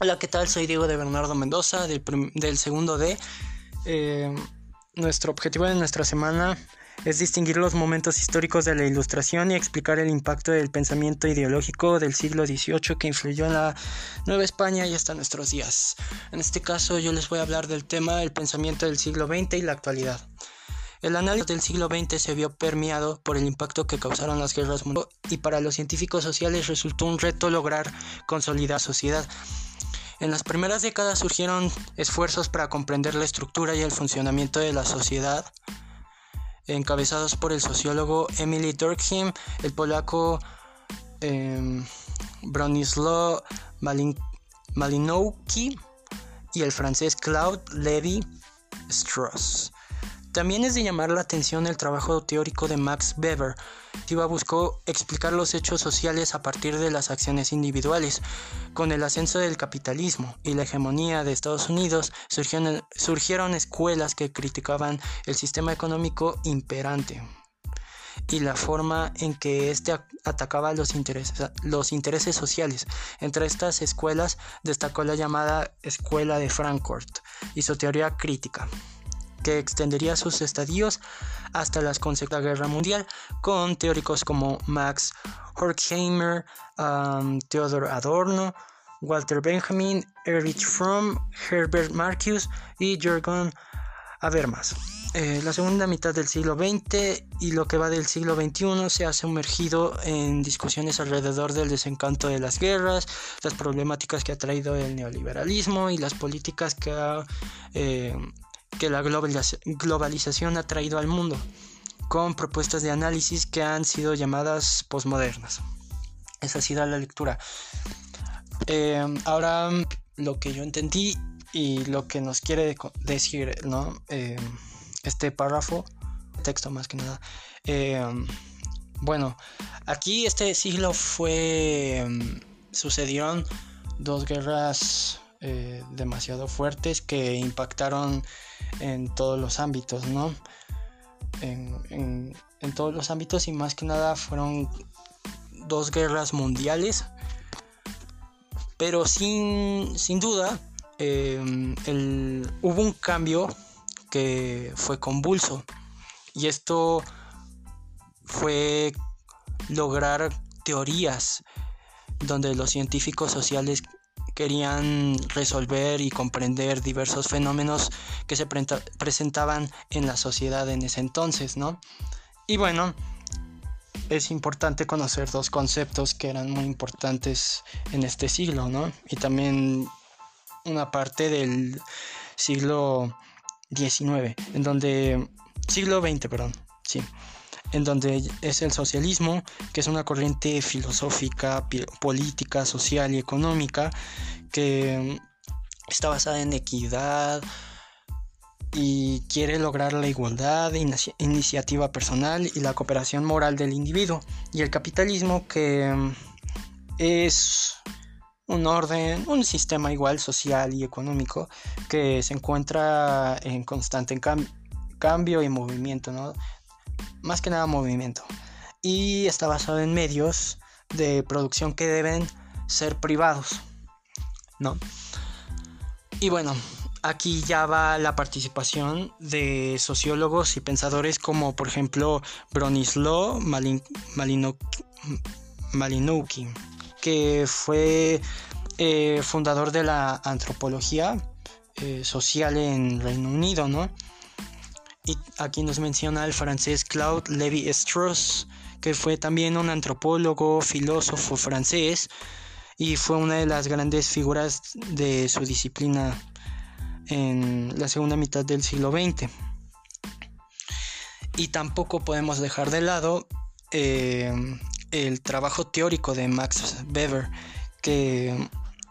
Hola, ¿qué tal? Soy Diego de Bernardo Mendoza, del, del segundo D. Eh, nuestro objetivo de nuestra semana es distinguir los momentos históricos de la Ilustración y explicar el impacto del pensamiento ideológico del siglo XVIII que influyó en la Nueva España y hasta nuestros días. En este caso yo les voy a hablar del tema del pensamiento del siglo XX y la actualidad. El análisis del siglo XX se vio permeado por el impacto que causaron las guerras mundiales y para los científicos sociales resultó un reto lograr consolidar la sociedad. En las primeras décadas surgieron esfuerzos para comprender la estructura y el funcionamiento de la sociedad, encabezados por el sociólogo Emily Durkheim, el polaco eh, Bronislaw Malinowski y el francés Claude Lévi-Strauss. También es de llamar la atención el trabajo teórico de Max Weber, que buscó explicar los hechos sociales a partir de las acciones individuales. Con el ascenso del capitalismo y la hegemonía de Estados Unidos, surgieron, surgieron escuelas que criticaban el sistema económico imperante y la forma en que éste atacaba los intereses, los intereses sociales. Entre estas escuelas destacó la llamada Escuela de Frankfurt y su teoría crítica extendería sus estadios hasta la Guerra Mundial, con teóricos como Max Horkheimer, Theodor Adorno, Walter Benjamin, Erich Fromm, Herbert Marcuse y Jürgen Habermas. Eh, la segunda mitad del siglo XX y lo que va del siglo XXI se ha sumergido en discusiones alrededor del desencanto de las guerras, las problemáticas que ha traído el neoliberalismo y las políticas que ha eh, que la globalización ha traído al mundo, con propuestas de análisis que han sido llamadas posmodernas. Esa ha sido la lectura. Eh, ahora, lo que yo entendí y lo que nos quiere decir ¿no? Eh, este párrafo, texto más que nada. Eh, bueno, aquí este siglo fue. sucedieron dos guerras eh, demasiado fuertes que impactaron en todos los ámbitos, ¿no? En, todos los ámbitos y más que nada fueron dos guerras mundiales, pero sin, sin duda eh, hubo un cambio que fue convulso y esto fue lograr teorías donde los científicos sociales querían resolver y comprender diversos fenómenos que se presentaban en la sociedad en ese entonces, ¿no? Y bueno, es importante conocer dos conceptos que eran muy importantes en este siglo, ¿no? Y también una parte del siglo XIX, en donde... siglo XX, perdón, sí en donde es el socialismo, que es una corriente filosófica, política, social y económica que está basada en equidad y quiere lograr la igualdad, iniciativa personal y la cooperación moral del individuo. Y el capitalismo que es un orden, un sistema igual social y económico que se encuentra en constante cambio y movimiento, ¿no? Más que nada movimiento. Y está basado en medios de producción que deben ser privados, ¿no? Y bueno, aquí ya va la participación de sociólogos y pensadores como por ejemplo Bronislaw Malinowski, que fue eh, fundador de la antropología eh, social en Reino Unido, ¿no? Y aquí nos menciona el francés Claude Lévi-Strauss, que fue también un antropólogo, filósofo francés y fue una de las grandes figuras de su disciplina en la segunda mitad del siglo XX. Y tampoco podemos dejar de lado eh, el trabajo teórico de Max Weber, que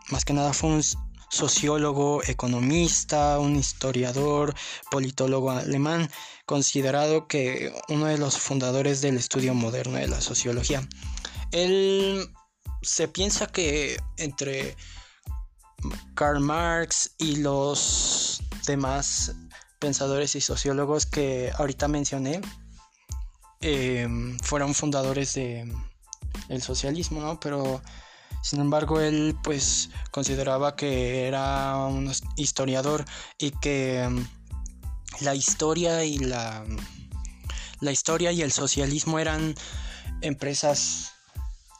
más que nada fue un sociólogo, economista, un historiador, politólogo alemán, considerado que uno de los fundadores del estudio moderno de la sociología. Él se piensa que entre Karl Marx y los demás pensadores y sociólogos que ahorita mencioné em, fueron fundadores del socialismo, ¿no? Pero Sin embargo, él pues consideraba que era un historiador y que mm, la historia y la, la historia y el socialismo eran empresas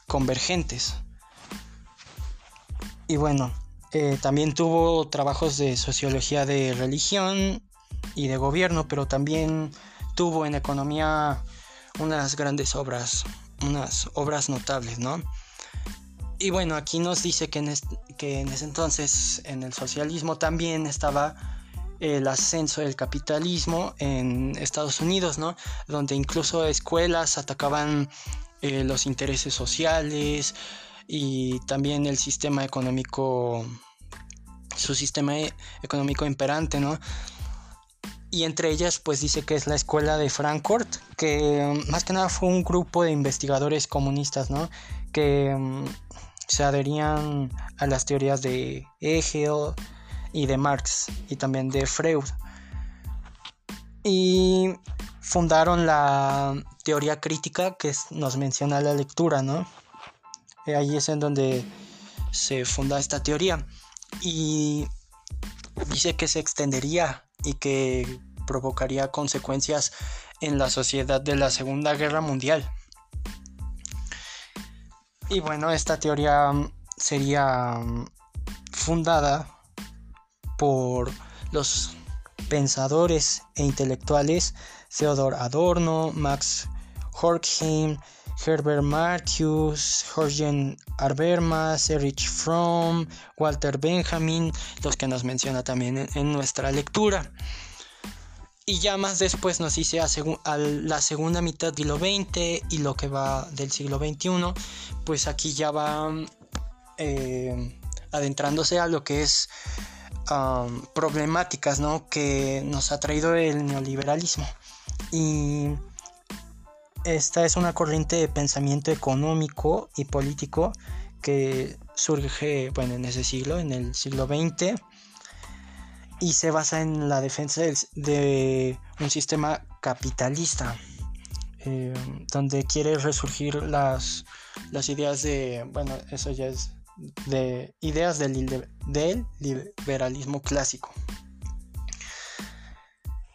convergentes. Y bueno, eh, también tuvo trabajos de sociología de religión y de gobierno, pero también tuvo en economía unas grandes obras, unas obras notables, ¿no? Y bueno, aquí nos dice que en, que en ese entonces en el socialismo también estaba el ascenso del capitalismo en Estados Unidos, ¿no? Donde incluso escuelas atacaban eh, los intereses sociales, y también el sistema económico, su sistema e-, económico imperante, ¿no? Y entre ellas, pues dice que es la escuela de Frankfurt, que más que nada fue un grupo de investigadores comunistas, ¿no? Que mm, se adherían a las teorías de Hegel y de Marx y también de Freud. Y fundaron la teoría crítica que nos menciona la lectura, ¿no? Eh, ahí es en donde se funda esta teoría. Y dice que se extendería y que provocaría consecuencias en la sociedad de la Segunda Guerra Mundial. Y bueno, esta teoría sería fundada por los pensadores e intelectuales Theodor Adorno, Max Horkheim, Herbert Marcuse, Jorgen Habermas, Erich Fromm, Walter Benjamin, los que nos menciona también en, nuestra lectura. Y ya más después nos dice a, la segunda mitad del siglo XX y lo que va del siglo XXI, pues aquí ya va eh, adentrándose a lo que es problemáticas ¿no? que nos ha traído el neoliberalismo. Y esta es una corriente de pensamiento económico y político que surge bueno, en ese siglo, en el siglo XX, y se basa en la defensa de un sistema capitalista, eh, donde quiere resurgir las, las ideas de, bueno, eso ya es de ideas del, liberalismo clásico.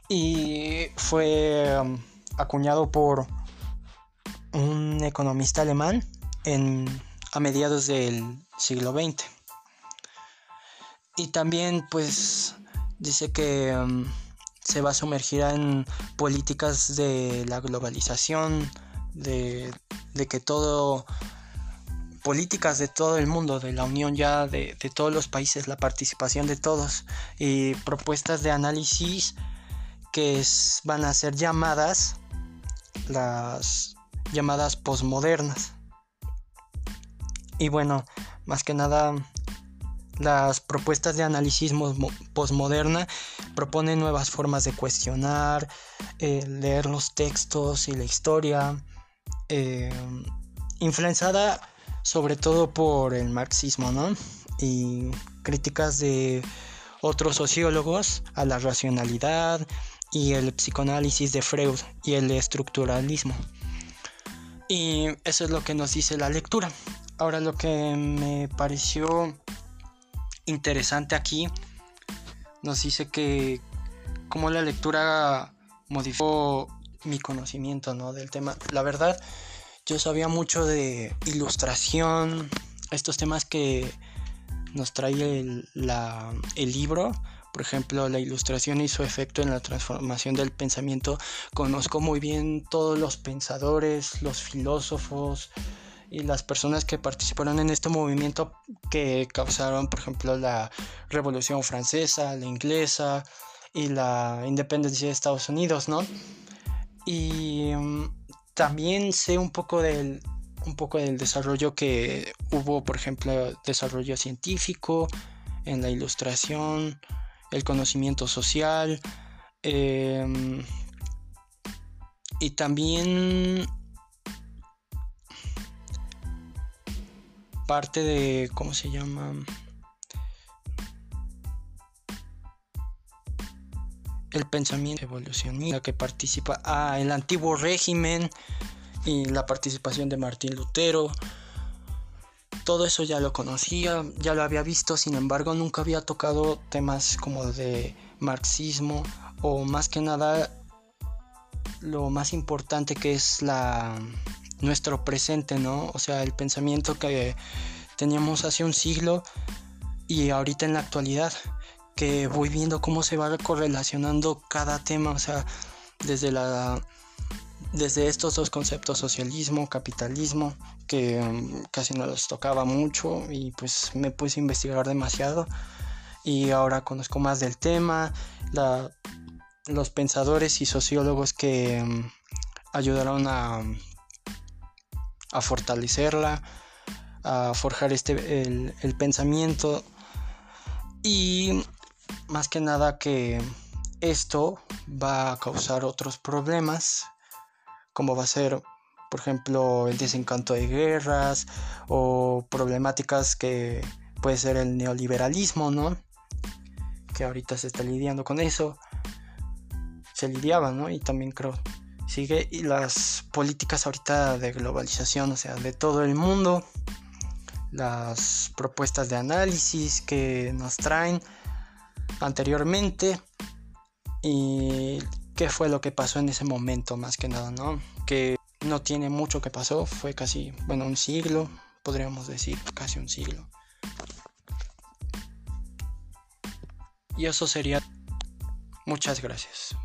Y fue um, acuñado por un economista alemán en, a mediados del siglo XX. Y también pues dice que um, se va a sumergir en políticas de la globalización, de, que todo, políticas de todo el mundo, de la unión ya de, de todos los países, la participación de todos y propuestas de análisis que van a ser llamadas las llamadas posmodernas. Y bueno, más que nada, las propuestas de análisis posmoderna proponen nuevas formas de cuestionar, eh, leer los textos y la historia, eh, influenciada sobre todo por el marxismo, ¿no? Y críticas de otros sociólogos a la racionalidad y el psicoanálisis de Freud y el estructuralismo. Y eso es lo que nos dice la lectura. Ahora lo que me pareció interesante aquí nos dice que como la lectura modificó mi conocimiento ¿no? del tema. La verdad, yo sabía mucho de ilustración, estos temas que nos trae el, el libro, por ejemplo, la ilustración y su efecto en la transformación del pensamiento. Conozco muy bien todos los pensadores, los filósofos y las personas que participaron en este movimiento que causaron, por ejemplo, la Revolución Francesa, la inglesa y la independencia de Estados Unidos, ¿no? Y mm, también sé un poco del un poco del desarrollo que hubo, por ejemplo, desarrollo científico en la ilustración, el conocimiento social em, y también parte de, ¿cómo se llama? El pensamiento evolucionista que participa, ah, el antiguo régimen y la participación de Martín Lutero todo eso ya lo conocía, ya lo había visto, sin embargo nunca había tocado temas como de marxismo o más que nada lo más importante que es la nuestro presente, ¿no? O sea, el pensamiento que teníamos hace un siglo y ahorita en la actualidad, que voy viendo cómo se va correlacionando cada tema, o sea, desde la desde estos dos conceptos, socialismo, capitalismo, que um, casi no los tocaba mucho y pues me puse a investigar demasiado y ahora conozco más del tema, los pensadores y sociólogos que um, ayudaron a, a fortalecerla, a forjar este, el, el pensamiento y más que nada que esto va a causar otros problemas como va a ser, por ejemplo, el desencanto de guerras o problemáticas que puede ser el neoliberalismo, ¿no? Que ahorita se está lidiando con eso. Se lidiaba, ¿no? Y también creo sigue y las políticas ahorita de globalización, o sea, de todo el mundo, las propuestas de análisis que nos traen anteriormente y qué fue lo que pasó en ese momento más que nada, ¿no? Que no tiene mucho que pasó, fue casi, bueno, un siglo, podríamos decir, casi un siglo. Y eso sería... Muchas gracias.